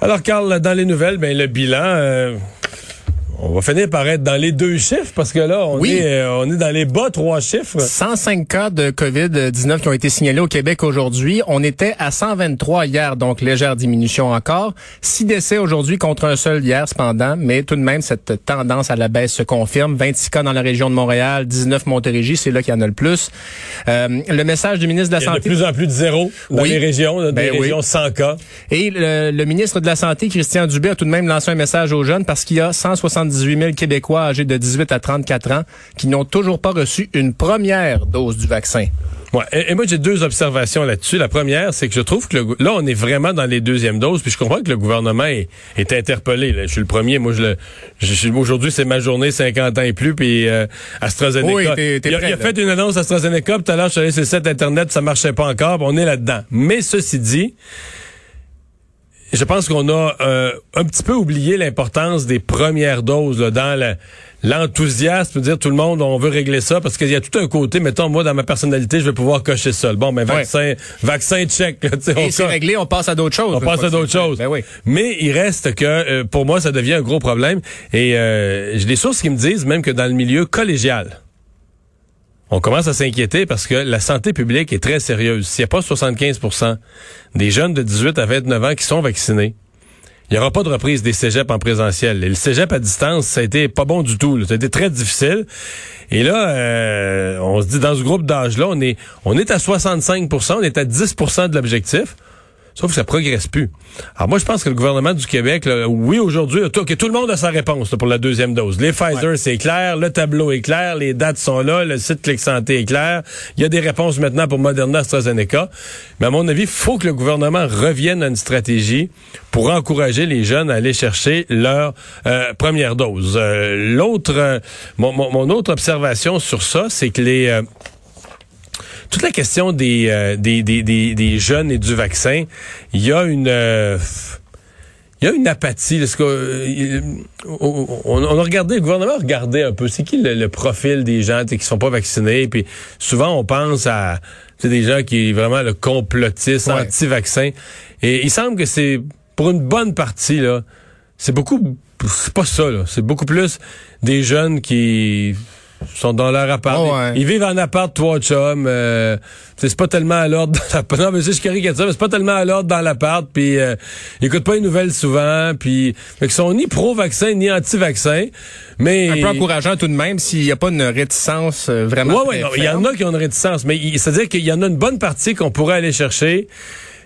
Alors, Carl, dans les nouvelles, ben, le bilan, euh, on va finir par être dans les deux chiffres parce que là, on, est, euh, on est dans les bas trois chiffres. 105 cas de COVID-19 qui ont été signalés au Québec aujourd'hui. On était à 123 hier, donc légère diminution encore. Six décès aujourd'hui contre un seul hier, cependant, mais tout de même, cette tendance à la baisse se confirme. 26 cas dans la région de Montréal, 19 Montérégie, c'est là qu'il y en a le plus. Euh, le message du ministre de la Il y a Santé... de plus en plus de zéro dans Oui. les régions, dans Ben des oui. régions sans cas. Et le, le ministre de la Santé, Christian Dubé, a tout de même lancé un message aux jeunes parce qu'il y a 178 000 Québécois âgés de 18 à 34 ans qui n'ont toujours pas reçu une première dose du vaccin. Ouais. Et, et moi, j'ai deux observations là-dessus. La première, c'est que je trouve que le là, on est vraiment dans les deuxièmes doses, puis je comprends que le gouvernement est, est interpellé. là. Je suis le premier. Moi, je le, je, suis- aujourd'hui, c'est ma journée 50 ans et plus, puis euh, AstraZeneca. Oui, t'es- t'es il, a, prêt, il a fait une annonce AstraZeneca, tout à l'heure, je suis allé sur le site Internet, ça marchait pas encore, on est là-dedans. Mais ceci dit, je pense qu'on a euh, un petit peu oublié l'importance des premières doses là, dans l'enthousiasme, de dire tout le monde, on veut régler ça, parce qu'il y a tout un côté, mettons, moi, dans ma personnalité, je vais pouvoir cocher ça. Bon, mais vaccin, vaccin check. là, Et c'est réglé, on passe à d'autres choses. on passe à d'autres choses. Ben oui. Mais il reste que, euh, pour moi, ça devient un gros problème. Et euh, j'ai des sources qui me disent même que dans le milieu collégial, on commence à s'inquiéter parce que la santé publique est très sérieuse. S'il n'y a pas 75% des jeunes de 18 à 29 ans qui sont vaccinés, il n'y aura pas de reprise des cégeps en présentiel. Et le cégep à distance, ça a été pas bon du tout. Ça a été très difficile. Et là, euh, on se dit, dans ce groupe d'âge-là, on est, on est à 65% on est à 10% de l'objectif. Sauf que ça progresse plus. Alors moi, je pense que le gouvernement du Québec, là, oui, aujourd'hui, tout, le monde a sa réponse là, pour la deuxième dose. Les Pfizer, c'est clair, le tableau est clair, les dates sont là, le site Clic Santé est clair. Il y a des réponses maintenant pour Moderna, AstraZeneca. Mais à mon avis, il faut que le gouvernement revienne à une stratégie pour encourager les jeunes à aller chercher leur euh, première dose. Euh, L'autre, euh, mon, mon- mon autre observation sur ça, c'est que les euh, toute la question des, euh, des, des, des, des jeunes et du vaccin, il y a une... euh, il y a une apathie. là, ce que, euh, il- on, a regardé, le gouvernement a regardé un peu, c'est qui le, le profil des gens qui sont pas vaccinés. Puis souvent, on pense à des gens qui vraiment le complotistes, Ouais. anti-vaccin. Et il semble que c'est, pour une bonne partie, là, c'est beaucoup... C'est pas ça, là. C'est beaucoup plus des jeunes qui sont dans leur appart. Oh, ouais. Ils vivent en appart, trois chums. Euh, c'est pas tellement à l'ordre dans l'appart. Non, mais je caricature, mais c'est pas tellement à l'ordre dans l'appart. Puis euh, ils écoutent pas les nouvelles souvent. Puis qu'ils sont ni pro-vaccin ni anti-vaccin. Mais Un peu encourageant tout de même s'il n'y a pas une réticence euh, vraiment. Ouais, ouais, il y en a qui ont une réticence, mais c'est-à-dire qu'il y en a une bonne partie qu'on pourrait aller chercher.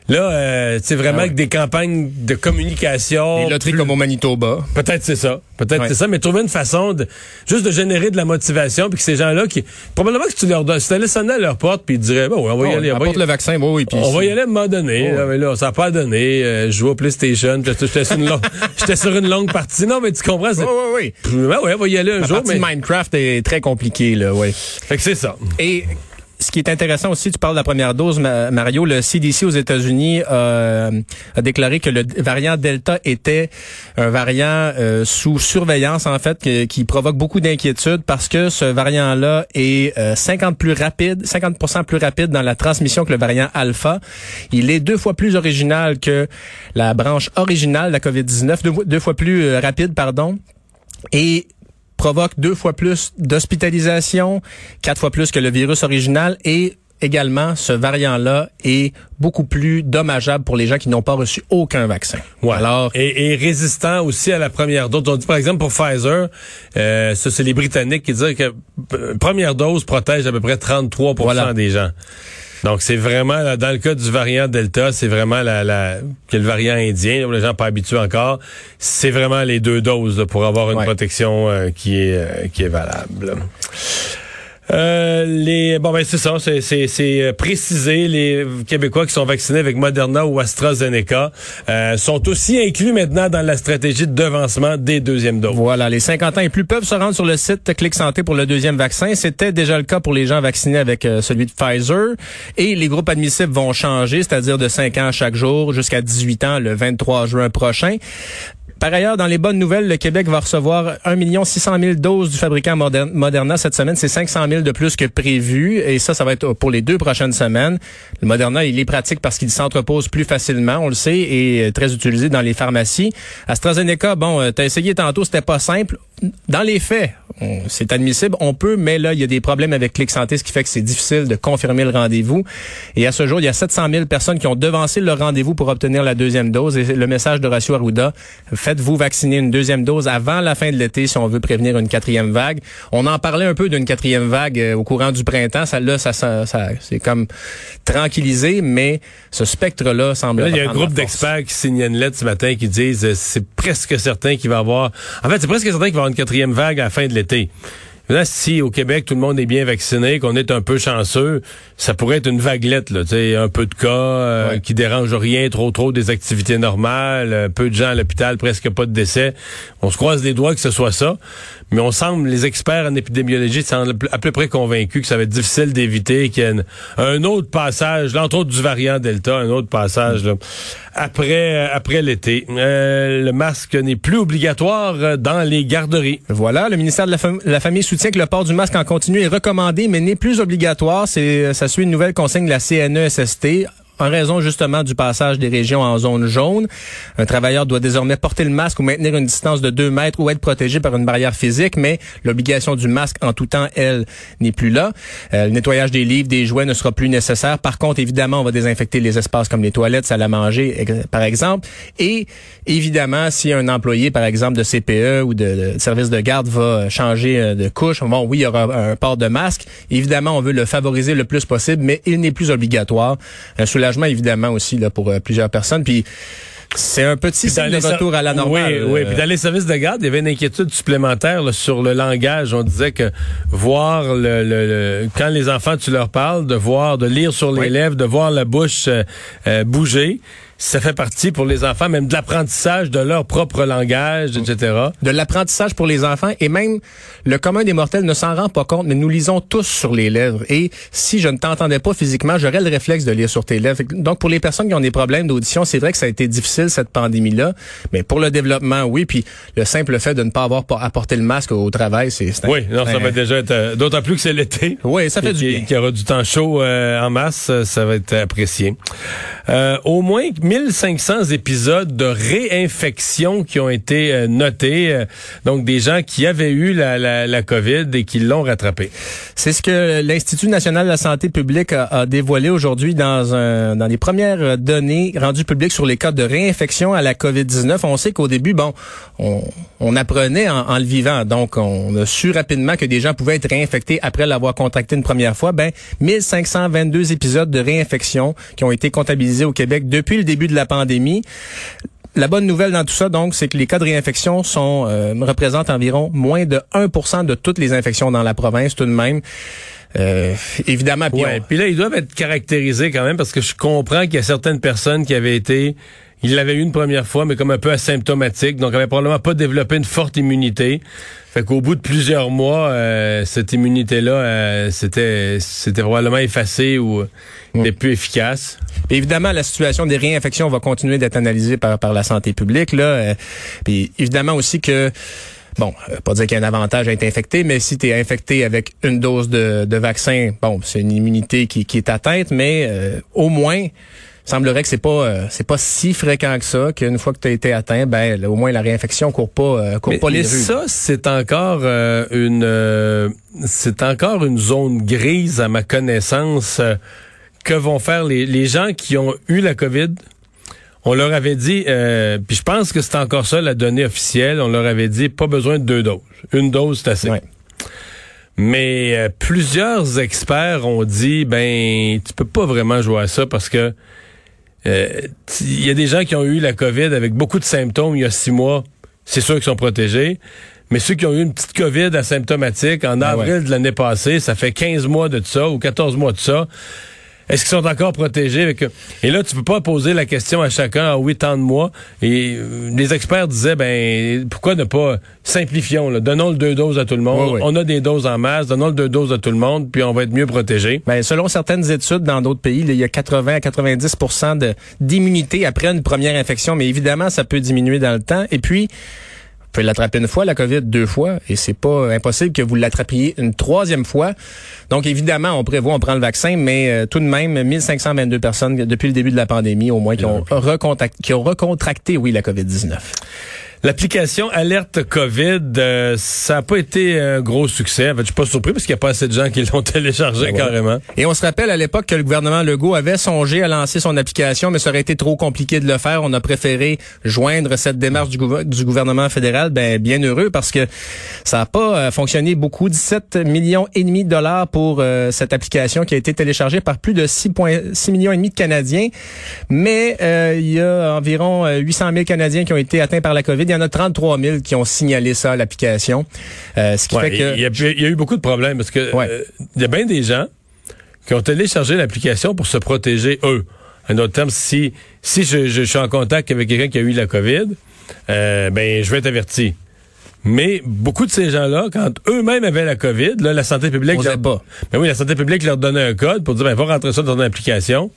Là, euh, c'est vraiment Ah ouais. avec des campagnes de communication. Les loteries plus- comme au Manitoba. Peut-être c'est ça. Peut-être Ouais. c'est ça, mais trouver une façon de juste de générer de la motivation puis que ces gens-là qui probablement que tu leur donnes, si tu allais sonner à leur porte puis ils diraient bon, on va y Oh, aller, on va y- le vaccin, bon, oui, puis on va y aller à un moment donné. Oh, là, mais là, ça n'a pas donné. Euh, je joue au PlayStation, j'étais sur, une longue- j'étais sur une longue partie. Non, mais tu comprends, Oui, oui, oui. Ouais, ouais, on va y aller un La jour, mais Minecraft est très compliquée, là, oui. fait que c'est ça. Et ce qui est intéressant aussi, tu parles de la première dose, Ma- Mario, le CDC aux États-Unis euh, a déclaré que le variant Delta était un variant euh, sous surveillance, en fait, qui provoque beaucoup d'inquiétude parce que ce variant-là est euh, 50 plus rapide, 50% plus rapide dans la transmission que le variant Alpha. Il est deux fois plus original que la branche originale de la COVID-19, deux, deux fois plus euh, rapide, pardon. Et provoque deux fois plus d'hospitalisation, quatre fois plus que le virus original et également ce variant-là est beaucoup plus dommageable pour les gens qui n'ont pas reçu aucun vaccin. Ouais. Alors, et, et résistant aussi à la première dose. On dit par exemple pour Pfizer, euh, ça c'est les Britanniques qui disent que euh, première dose protège à peu près 33 Voilà. des gens. Donc c'est vraiment dans le cas du variant Delta, c'est vraiment la, la que le variant indien, où les gens pas habitués encore, c'est vraiment les deux doses là, pour avoir une Ouais. protection euh, qui est euh, qui est valable. Euh, les bon ben c'est ça, c'est c'est euh, précisé les Québécois qui sont vaccinés avec Moderna ou AstraZeneca euh, sont aussi inclus maintenant dans la stratégie de devancement des deuxièmes doses. voilà, les 50 ans et plus peuvent se rendre sur le site Clic Santé pour le deuxième vaccin. C'était déjà le cas pour les gens vaccinés avec euh, celui de Pfizer. Et les groupes admissibles vont changer, c'est-à-dire de 5 ans chaque jour jusqu'à 18 ans le 23 juin prochain. Par ailleurs, dans les bonnes nouvelles, le Québec va recevoir 1 600 000 doses du fabricant Moderna cette semaine. C'est 500 000 de plus que prévu. Et ça, ça va être pour les deux prochaines semaines. Le Moderna, il est pratique parce qu'il s'entrepose plus facilement, on le sait, et très utilisé dans les pharmacies. AstraZeneca, bon, euh, tu as essayé tantôt, c'était pas simple. Dans les faits, c'est admissible, on peut, mais là, il y a des problèmes avec Clic Santé, ce qui fait que c'est difficile de confirmer le rendez-vous. Et à ce jour, il y a 700 000 personnes qui ont devancé leur rendez-vous pour obtenir la deuxième dose. Et le message de Ratio Arruda, faites-vous vacciner une deuxième dose avant la fin de l'été si on veut prévenir une quatrième vague. On en parlait un peu d'une quatrième vague euh, au courant du printemps. Ça, là, ça, ça, c'est comme tranquillisé, mais ce spectre-là semble. il y a un groupe d'experts qui signent une lettre ce matin qui disent euh, c'est presque certain qu'il va y avoir. En fait, c'est presque certain qu'il va y avoir une quatrième vague à la fin de l'été société. Là, si au Québec tout le monde est bien vacciné, qu'on est un peu chanceux, ça pourrait être une vaguelette, là, un peu de cas euh, qui dérange rien, trop trop des activités normales, euh, peu de gens à l'hôpital, presque pas de décès. On se croise les doigts que ce soit ça, mais on semble, les experts en épidémiologie semblent à peu près convaincus que ça va être difficile d'éviter qu'il y ait un autre passage, là, entre autres du variant Delta, un autre passage là, après euh, après l'été. le masque n'est plus obligatoire dans les garderies. Voilà, le ministère de la, la Famille soutient que le port du masque en continu est recommandé, mais n'est plus obligatoire. C'est, ça suit une nouvelle consigne de la CNESST en raison justement du passage des régions en zone jaune. Un travailleur doit désormais porter le masque ou maintenir une distance de 2 mètres ou être protégé par une barrière physique, mais l'obligation du masque en tout temps, elle, n'est plus là. Euh, le nettoyage des livres, des jouets ne sera plus nécessaire. Par contre, évidemment, on va désinfecter les espaces comme les toilettes, salle à manger, par exemple. Et évidemment, si un employé, par exemple, de CPE ou de, service de garde va changer euh, de couche, bon, oui, il y aura un port de masque. Évidemment, on veut le favoriser le plus possible, mais il n'est plus obligatoire. Euh, évidemment, aussi là, pour euh, plusieurs personnes. Puis c'est un petit signe de retour à la normale. Oui, oui. Puis dans les services de garde, il y avait une inquiétude supplémentaire sur le langage. On disait que voir le, quand les enfants, tu leur parles, de voir, de lire sur les lèvres, de voir la bouche euh, euh, bouger ça fait partie pour les enfants, même de l'apprentissage de leur propre langage, etc. De l'apprentissage pour les enfants et même le commun des mortels ne s'en rend pas compte, mais nous lisons tous sur les lèvres. Et si je ne t'entendais pas physiquement, j'aurais le réflexe de lire sur tes lèvres. Donc pour les personnes qui ont des problèmes d'audition, c'est vrai que ça a été difficile cette pandémie-là, mais pour le développement, oui. Puis le simple fait de ne pas avoir apporté le masque au travail, c'est oui, non, ça va déjà être euh, d'autant plus que c'est l'été. Oui, ça fait du bien. Qu'il y aura du temps chaud euh, en masse, ça va être apprécié. Euh, au moins 1500 épisodes de réinfection qui ont été euh, notés. Euh, donc, des gens qui avaient eu la, la, COVID et qui l'ont rattrapé. C'est ce que l'Institut national de la santé publique a, a dévoilé aujourd'hui dans, un, dans les premières données rendues publiques sur les cas de réinfection à la COVID-19. On sait qu'au début, bon, on, on apprenait en, en, le vivant. Donc, on a su rapidement que des gens pouvaient être réinfectés après l'avoir contracté une première fois. Ben, 1522 épisodes de réinfection qui ont été comptabilisés au Québec depuis le début de la pandémie. La bonne nouvelle dans tout ça, donc, c'est que les cas de réinfection sont euh, représentent environ moins de 1% de toutes les infections dans la province tout de même. Euh, évidemment. Puis, puis là, ils doivent être caractérisés quand même parce que je comprends qu'il y a certaines personnes qui avaient été il l'avait eu une première fois, mais comme un peu asymptomatique, donc avait probablement pas développé une forte immunité. Fait qu'au bout de plusieurs mois, euh, cette immunité-là, euh, c'était c'était probablement effacée ou n'était plus efficace. évidemment, la situation des réinfections va continuer d'être analysée par, par la santé publique. Là, euh, puis évidemment aussi que bon, pas dire qu'il y a un avantage à être infecté, mais si tu es infecté avec une dose de, de vaccin, bon, c'est une immunité qui, qui est atteinte, mais au moins semblerait que c'est pas euh, c'est pas si fréquent que ça qu'une fois que tu as été atteint ben au moins la réinfection court pas euh, court pas les mais ça c'est encore euh, une c'est encore une zone grise à ma connaissance que vont faire les, les gens qui ont eu la Covid on leur avait dit, puis je pense que c'est encore ça la donnée officielle, on leur avait dit pas besoin de deux doses. Une dose, c'est assez. Mais plusieurs experts ont dit, ben, tu peux pas vraiment jouer à ça parce que euh, il y a des gens qui ont eu la COVID avec beaucoup de symptômes il y a six mois. C'est sûr qu'ils sont protégés. Mais ceux qui ont eu une petite COVID asymptomatique en ben avril de l'année passée, ça fait 15 mois de ça ou 14 mois de ça. Est-ce qu'ils sont encore protégés? Avec... Et là, tu peux pas poser la question à chacun à huit ans de mois. Et euh, les experts disaient, ben, pourquoi ne pas simplifions, là, donnons le deux doses à tout le monde. On a des doses en masse, donnons le deux doses à tout le monde, puis on va être mieux protégé. Ben, selon certaines études dans d'autres pays, il y a 80 à 90 de d'immunité après une première infection, mais évidemment, ça peut diminuer dans le temps. Et puis, pouvez l'attraper une fois, la COVID deux fois, et c'est pas impossible que vous l'attrapiez une troisième fois. Donc, évidemment, on prévoit, on prend le vaccin, mais euh, tout de même, 1522 personnes depuis le début de la pandémie, au moins, qui ont, qui ont recontracté, oui, la COVID-19. L'application Alerte COVID, euh, ça n'a pas été un gros succès. En fait, je suis pas surpris parce qu'il n'y a pas assez de gens qui l'ont téléchargé ah carrément. Et on se rappelle à l'époque que le gouvernement Legault avait songé à lancer son application, mais ça aurait été trop compliqué de le faire. On a préféré joindre cette démarche du, gouvernement fédéral. Ben, bien heureux parce que ça n'a pas euh, fonctionné beaucoup. 17 millions et demi de dollars pour euh, cette application qui a été téléchargée par plus de 6,6 millions et demi de Canadiens. Mais il y a environ 800 000 Canadiens qui ont été atteints par la COVID il y en a 33 000 qui ont signalé ça à l'application. Euh, ce qui fait que... Il y, a, eu beaucoup de problèmes parce que euh, il y a bien des gens qui ont téléchargé l'application pour se protéger eux. En d'autres termes, si, si je, suis en contact avec quelqu'un qui a eu la COVID, euh, ben je vais être averti. Mais beaucoup de ces gens-là, quand eux-mêmes avaient la COVID, là, la santé publique... leur... pas. Ben oui, la santé publique leur donnait un code pour dire, ben, va rentrer ça dans ton application.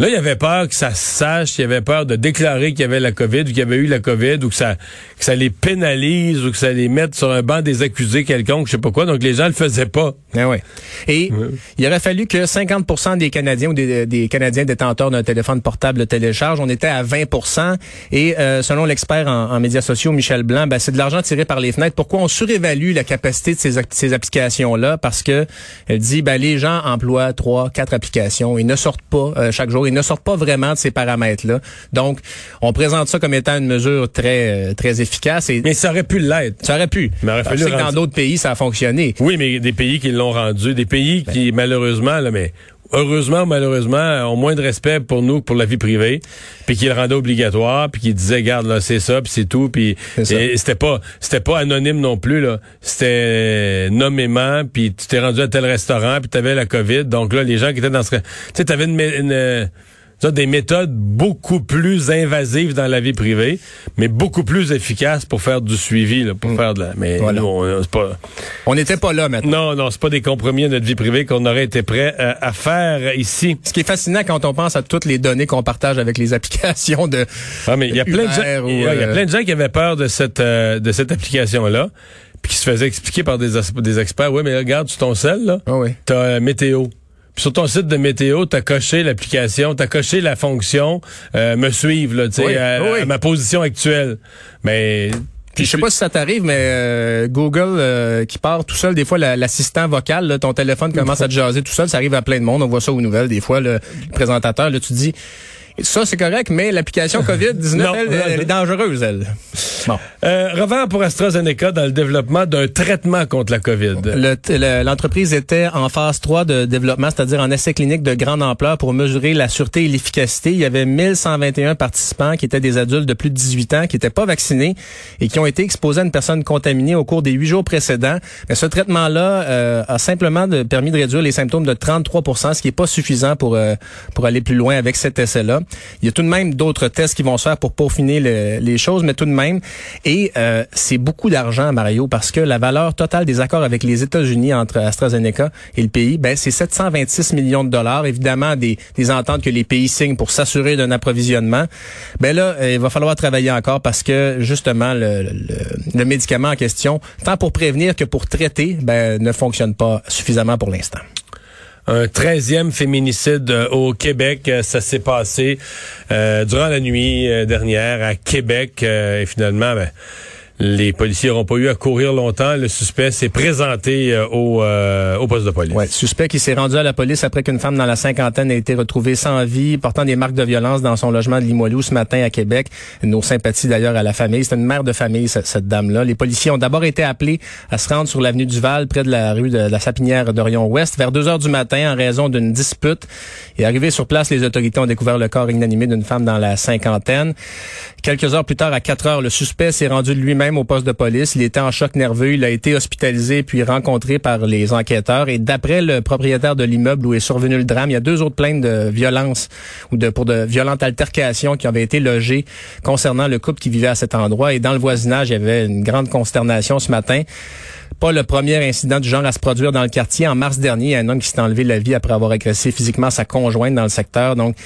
Là, il y avait peur que ça se sache, il y avait peur de déclarer qu'il y avait la COVID ou qu'il y avait eu la COVID ou que ça, que ça les pénalise ou que ça les mette sur un banc des accusés quelconque, je sais pas quoi. Donc, les gens le faisaient pas. Ah ouais. Et il aurait fallu que 50% des Canadiens ou des, Canadiens détenteurs d'un téléphone portable le téléchargent. On était à 20% Et euh, selon l'expert en, médias sociaux, Michel Blanc, ben, c'est de l'argent tiré par les fenêtres. Pourquoi on surévalue la capacité de ces, ces applications-là? Parce que elle dit, ben, les gens emploient trois, quatre applications. Ils ne sortent pas euh, chaque jour. Ils ne sortent pas vraiment de ces paramètres-là. Donc, on présente ça comme étant une mesure très euh, très efficace. Et mais ça aurait pu l'être. Ça aurait pu. Mais aurait fallu que dans d'autres pays, ça a fonctionné. Oui, mais des pays qui l'ont rendu, des pays qui, ben. malheureusement, là, mais heureusement ou malheureusement, ont moins de respect pour nous que pour la vie privée, puis qui le rendaient obligatoire, puis qui disaient, garde là, c'est ça, puis c'est tout, puis c'était pas, c'était pas anonyme non plus là, c'était nommément, puis tu t'es rendu à tel restaurant, puis t'avais la COVID, donc là les gens qui étaient dans ce, tu sais, t'avais une, une des méthodes beaucoup plus invasives dans la vie privée, mais beaucoup plus efficaces pour faire du suivi, pour mm. faire de la. Mais on pas. On n'était pas là maintenant. Non, non, c'est pas des compromis à notre vie privée qu'on aurait été prêt euh, à, faire ici. Ce qui est fascinant quand on pense à toutes les données qu'on partage avec les applications de. Ah, mais il y a plein de gens. Il y, a euh, plein de gens qui avaient peur de cette euh, de cette application là puis qui se faisaient expliquer par des, des experts. Oui, mais regarde, sur ton sel, là, ah oui. t'as météo. Puis sur ton site de météo, tu as coché l'application, tu as coché la fonction euh, me suivre là, tu sais, à, ma position actuelle. Mais puis je sais pas si ça t'arrive, mais euh, Google euh, qui part tout seul, des fois l'assistant vocal, ton téléphone commence à te jaser tout seul, ça arrive à plein de monde, on voit ça aux nouvelles, des fois le, le présentateur, là, tu dis ça, c'est correct, mais l'application COVID-19, elle, est dangereuse, elle. Bon. Euh, revers pour AstraZeneca dans le développement d'un traitement contre la COVID. L'entreprise était en phase 3 de développement, c'est-à-dire en essai clinique de grande ampleur pour mesurer la sûreté et l'efficacité. Il y avait 1121 participants qui étaient des adultes de plus de 18 ans, qui n'étaient pas vaccinés et qui ont été exposés à une personne contaminée au cours des huit jours précédents. Mais ce traitement-là euh, a simplement de, permis de réduire les symptômes de 33% ce qui n'est pas suffisant pour, euh, pour aller plus loin avec cet essai-là. Il y a tout de même d'autres tests qui vont se faire pour peaufiner les choses, mais tout de même. Et euh, c'est beaucoup d'argent, Mario, parce que la valeur totale des accords avec les États-Unis entre AstraZeneca et le pays, ben, c'est 726 millions de dollars. Évidemment, des, ententes que les pays signent pour s'assurer d'un approvisionnement. Ben là, il va falloir travailler encore parce que justement, le, le, le médicament en question, tant pour prévenir que pour traiter, ben, ne fonctionne pas suffisamment pour l'instant un 13e féminicide euh, au Québec. Euh, ça s'est passé euh, durant la nuit dernière à Québec. et finalement, ben, les policiers n'auront pas eu à courir longtemps. Le suspect s'est présenté euh, au, euh, au, poste de police. Suspect qui s'est rendu à la police après qu'une femme dans la cinquantaine a été retrouvée sans vie, portant des marques de violence dans son logement de Limoilou ce matin à Québec. Nos sympathies d'ailleurs à la famille. C'est une mère de famille, cette, dame-là. Les policiers ont d'abord été appelés à se rendre sur l'avenue Duval, près de la rue de, la Sapinière d'Orion-Ouest, vers 2 heures du matin en raison d'une dispute. Et arrivé sur place, les autorités ont découvert le corps inanimé d'une femme dans la cinquantaine. Quelques heures plus tard, à 4 heures, le suspect s'est rendu lui-même au poste de police. Il était en choc nerveux. Il a été hospitalisé puis rencontré par les enquêteurs. Et d'après le propriétaire de l'immeuble où est survenu le drame, il y a deux autres plaintes de violence ou de pour de violentes altercations qui avaient été logées concernant le couple qui vivait à cet endroit. Et dans le voisinage, il y avait une grande consternation ce matin pas le premier incident du genre à se produire dans le quartier. En mars dernier, un homme qui s'est enlevé la vie après avoir agressé physiquement sa conjointe dans le secteur. Donc,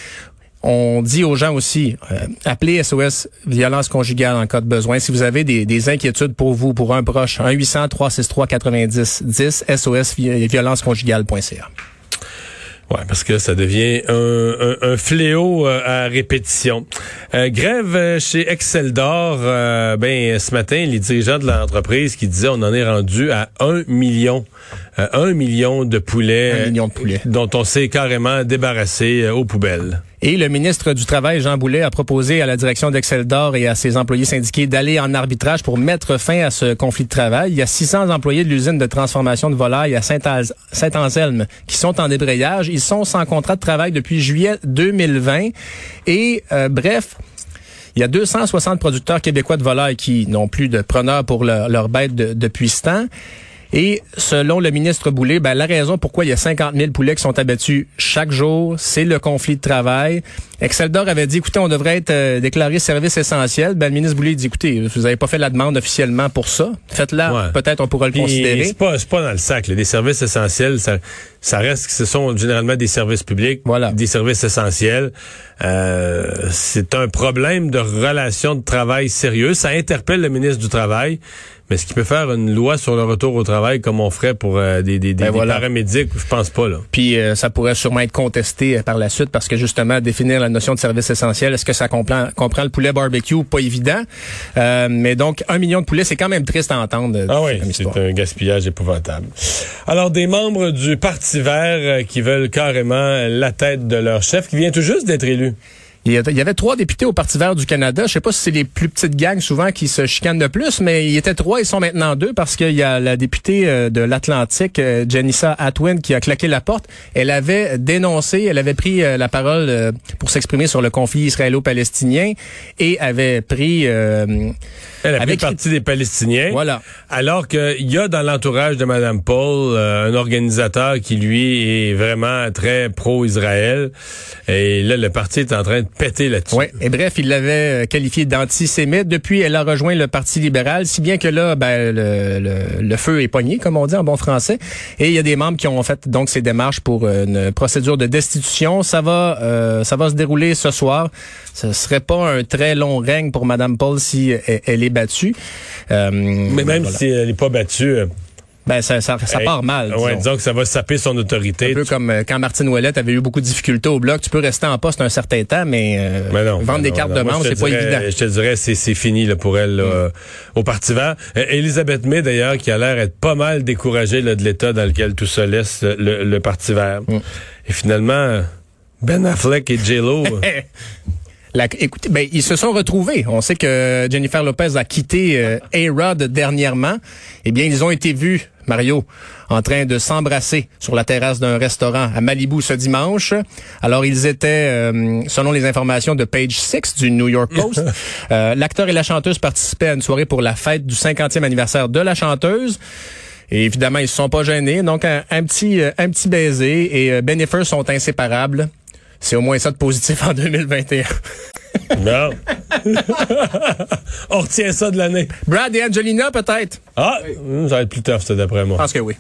on dit aux gens aussi, euh, appelez SOS violence conjugale en cas de besoin. Si vous avez des, des inquiétudes pour vous, pour un proche, 1-800-363-90-10, SOS violence conjugale.ca. Ouais, parce que ça devient un, fléau euh, à répétition. Euh, grève chez Excel d'Or. ben ce matin, les dirigeants de l'entreprise qui disaient on en est rendu à un million, un million de poulets, un million de poulets, dont on s'est carrément débarrassé aux poubelles. Et le ministre du Travail, Jean Boulet, a proposé à la direction d'Excel d'Or et à ses employés syndiqués d'aller en arbitrage pour mettre fin à ce conflit de travail. Il y a 600 employés de l'usine de transformation de volailles à Saint-Anselme qui sont en débrayage. Ils sont sans contrat de travail depuis juillet 2020. Et euh, bref, il y a 260 producteurs québécois de volailles qui n'ont plus de preneurs pour leur, bête depuis ce temps. Et selon le ministre Boulay, ben, la raison pourquoi il y a 50 000 poulets qui sont abattus chaque jour, c'est le conflit de travail. Exceldor avait dit, écoutez, on devrait être euh, déclaré service essentiel. Ben, le ministre Boulay dit, écoutez, vous n'avez pas fait la demande officiellement pour ça. Faites-la, peut-être on pourra le considérer. C'est pas, pas dans le sac. Les services essentiels, ça, ça reste que ce sont généralement des services publics, voilà. des services essentiels. Euh, c'est un problème de relation de travail sérieux. Ça interpelle le ministre du Travail. Mais est-ce qu'il peut faire une loi sur le retour au travail comme on ferait pour euh, des, des, ben paramédics? Je pense pas. là. Puis euh, ça pourrait sûrement être contesté euh, par la suite parce que justement, définir la notion de service essentiel, est-ce que ça comprend, comprend le poulet barbecue? Pas évident. mais donc, un million de poulets, c'est quand même triste à entendre. Ah oui, c'est un gaspillage épouvantable. Alors, des membres du Parti vert qui veulent carrément la tête de leur chef, qui vient tout juste d'être élu. Il y avait trois députés au Parti vert du Canada. Je sais pas si c'est les plus petites gangs souvent qui se chicanent de plus, mais il y était trois, ils sont maintenant deux parce qu'il y a la députée euh, de l'Atlantique, euh, Janissa Atwin, qui a claqué la porte. Elle avait dénoncé, elle avait pris euh, la parole pour s'exprimer sur le conflit israélo-palestinien et avait pris... elle a pris partie des Palestiniens. Voilà. Alors qu'il y a dans l'entourage de Mme Paul un organisateur qui, lui, est vraiment très pro-Israël. Et là, le parti est en train de là-dessus. Oui, et bref, il l'avait euh, qualifié d'antisémite. Depuis, elle a rejoint le Parti libéral, si bien que là, ben, le, le, feu est pogné, comme on dit en bon français. Et il y a des membres qui ont fait donc ces démarches pour euh, une procédure de destitution. Ça va, euh, ça va se dérouler ce soir. Ce serait pas un très long règne pour Madame Paul si elle, est battue. Mais même si elle n'est pas battue ben ça, ça, part mal. Ouais, disons que ça va saper son autorité. Un peu comme euh, quand Martine Ouellette avait eu beaucoup de difficultés au bloc. Tu peux rester en poste un certain temps, mais, euh, vendre des cartes de membre, c'est pas évident. Je te dirais, c'est, fini là, pour elle mm. au Parti vert. Elisabeth May, d'ailleurs, qui a l'air être pas mal découragée là, de l'état dans lequel tout ça laisse le, le Parti vert. Mm. Et finalement, Ben Affleck et J-Lo... écoutez, ben, ils se sont retrouvés. On sait que Jennifer Lopez a quitté euh, A-Rod dernièrement. Eh bien, ils ont été vus, Mario, en train de s'embrasser sur la terrasse d'un restaurant à Malibu ce dimanche. Alors, ils étaient, euh, selon les informations de Page 6 du New York Post, euh, l'acteur et la chanteuse participaient à une soirée pour la fête du 50e anniversaire de la chanteuse. Et évidemment, ils se sont pas gênés. Donc, un, petit, un petit baiser. Et Bennifer sont inséparables. C'est au moins ça de positif en 2021. Non. On retient ça de l'année. Brad et Angelina, peut-être? Ah, ça va être plus tough, ça, d'après moi. Je pense que oui.